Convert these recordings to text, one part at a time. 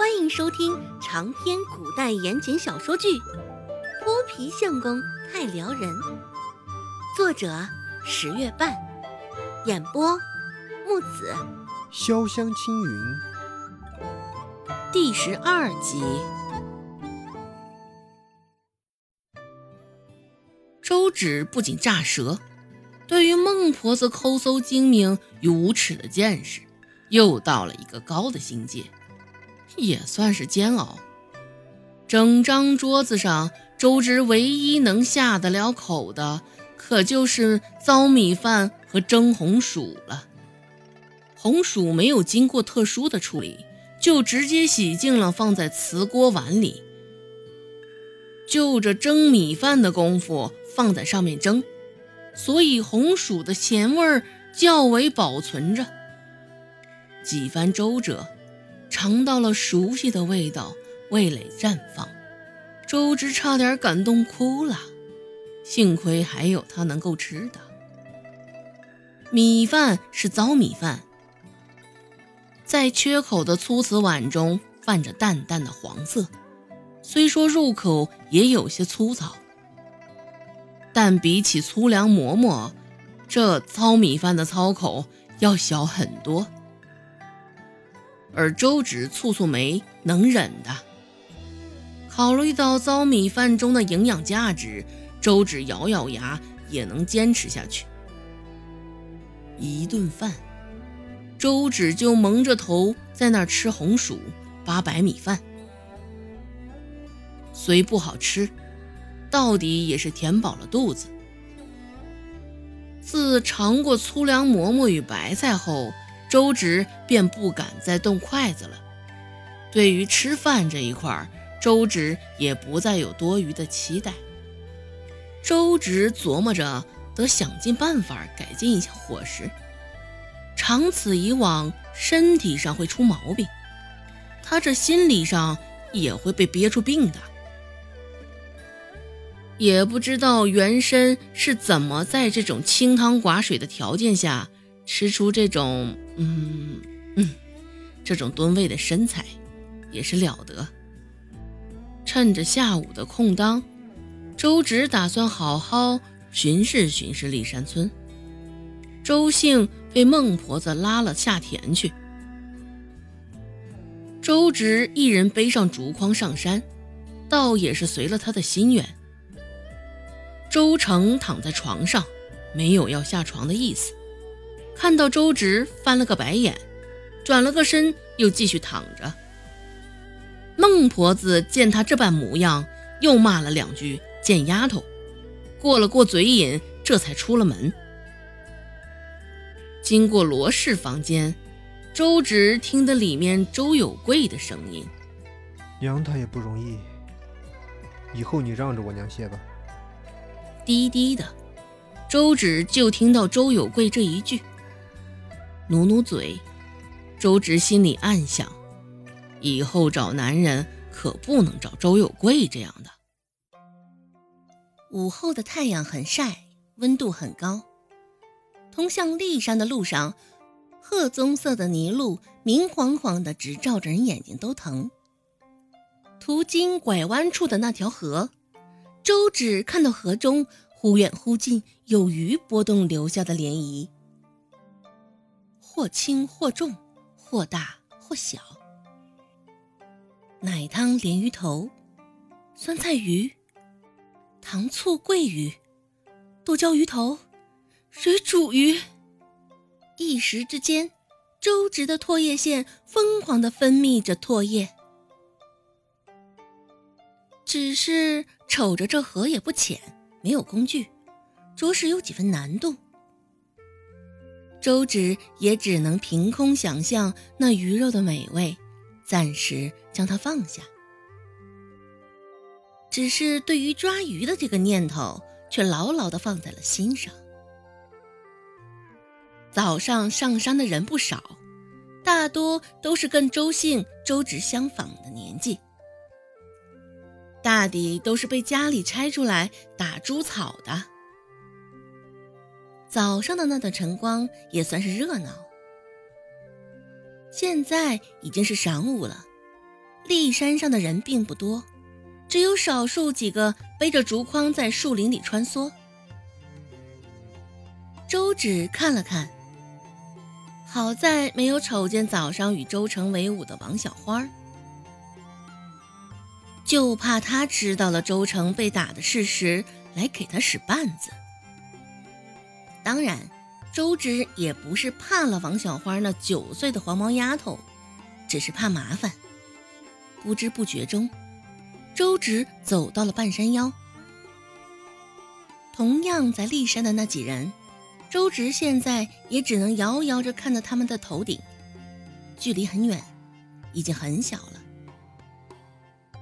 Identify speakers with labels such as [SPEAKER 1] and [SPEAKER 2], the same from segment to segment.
[SPEAKER 1] 欢迎收听长篇古代言情小说剧《泼皮相公太撩人》，作者十月半，演播木子
[SPEAKER 2] 潇湘青云，
[SPEAKER 1] 第十二集。
[SPEAKER 3] 周芷不仅炸舌，对于孟婆子抠搜精明与无耻的见识，又到了一个高的境界。也算是煎熬。整张桌子上，周芷唯一能下得了口的，可就是糟米饭和蒸红薯了。红薯没有经过特殊的处理，就直接洗净了，放在瓷锅碗里。就着蒸米饭的功夫，放在上面蒸，所以红薯的咸味儿较为保存着。几番周折。尝到了熟悉的味道，味蕾绽放，周芷差点感动哭了。幸亏还有他能够吃的米饭是糟米饭，在缺口的粗瓷碗中泛着淡淡的黄色，虽说入口也有些粗糙，但比起粗粮馍馍，这糙米饭的糙口要小很多。而周芷蹙蹙眉，能忍的。考虑到糟米饭中的营养价值，周芷咬咬牙也能坚持下去。一顿饭，周芷就蒙着头在那儿吃红薯、扒白米饭，虽不好吃，到底也是填饱了肚子。自尝过粗粮馍馍与白菜后，周直便不敢再动筷子了。对于吃饭这一块，周直也不再有多余的期待。周直琢磨着，得想尽办法改进一下伙食，长此以往，身体上会出毛病，他这心理上也会被憋出病的。也不知道原身是怎么在这种清汤寡水的条件下。吃出这种，嗯嗯，这种吨位的身材，也是了得。趁着下午的空当，周芷打算好好巡视巡视立山村。周姓被孟婆子拉了下田去，周芷一人背上竹筐上山，倒也是随了他的心愿。周成躺在床上，没有要下床的意思。看到周直翻了个白眼，转了个身，又继续躺着。孟婆子见他这般模样，又骂了两句“贱丫头”，过了过嘴瘾，这才出了门。经过罗氏房间，周直听得里面周有贵的声音：“
[SPEAKER 2] 娘她也不容易，以后你让着我娘些吧。”
[SPEAKER 3] 低低的，周芷就听到周有贵这一句。努努嘴，周直心里暗想：以后找男人可不能找周有贵这样的。
[SPEAKER 1] 午后的太阳很晒，温度很高。通向骊山的路上，褐棕色的泥路明晃晃的，直照着人眼睛都疼。途经拐弯处的那条河，周芷看到河中忽远忽近有鱼波动留下的涟漪。或轻或重，或大或小。奶汤鲢鱼头，酸菜鱼，糖醋桂鱼，剁椒鱼头，水煮鱼。一时之间，周直的唾液腺疯狂的分泌着唾液。只是瞅着这河也不浅，没有工具，着实有几分难度。周芷也只能凭空想象那鱼肉的美味，暂时将它放下。只是对于抓鱼的这个念头，却牢牢地放在了心上。早上上山的人不少，大多都是跟周姓、周芷相仿的年纪，大抵都是被家里拆出来打猪草的。早上的那段晨光也算是热闹。现在已经是晌午了，
[SPEAKER 3] 骊山上的人并不多，只有少数几个背着竹筐在树林里穿梭。周芷看了看，好在没有瞅见早上与周成为伍的王小花，就怕他知道了周成被打的事实，来给他使绊子。当然，周芷也不是怕了王小花那九岁的黄毛丫头，只是怕麻烦。不知不觉中，周芷走到了半山腰。同样在骊山的那几人，周芷现在也只能遥遥着看着他们的头顶，距离很远，已经很小了。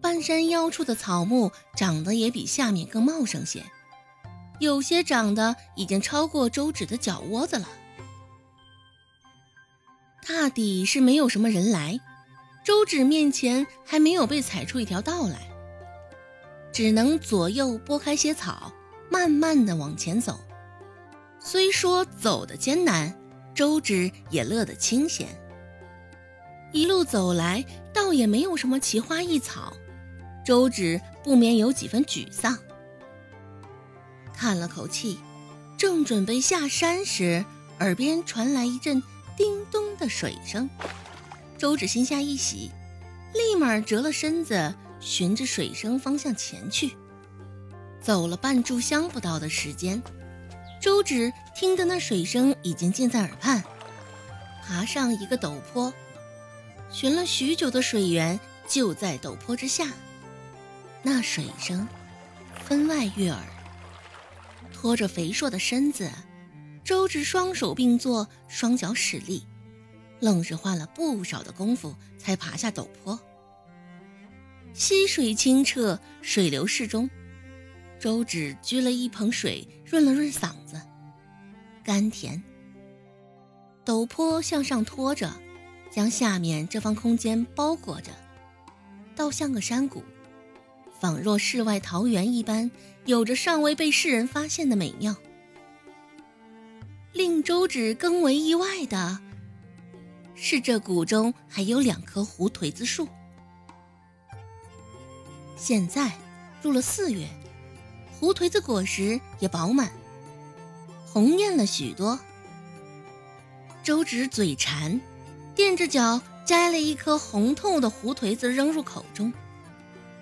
[SPEAKER 3] 半山腰处的草木长得也比下面更茂盛些。有些长得已经超过周芷的脚窝子了。大抵是没有什么人来，周芷面前还没有被踩出一条道来，只能左右拨开些草，慢慢的往前走。虽说走的艰难，周芷也乐得清闲。一路走来，倒也没有什么奇花异草，周芷不免有几分沮丧。叹了口气，正准备下山时，耳边传来一阵叮咚的水声。周芷心下一喜，立马折了身子，循着水声方向前去。走了半炷香不到的时间，周芷听得那水声已经近在耳畔。爬上一个陡坡，寻了许久的水源就在陡坡之下，那水声分外悦耳。拖着肥硕的身子，周芷双手并作，双脚使力，愣是花了不少的功夫才爬下陡坡。溪水清澈，水流适中，周芷掬了一捧水润了润嗓子，甘甜。陡坡向上拖着，将下面这方空间包裹着，倒像个山谷。仿若世外桃源一般，有着尚未被世人发现的美妙。令周芷更为意外的是，这谷中还有两棵胡颓子树。现在入了四月，胡颓子果实也饱满，红艳了许多。周芷嘴馋，垫着脚摘了一颗红透的胡颓子扔入口中。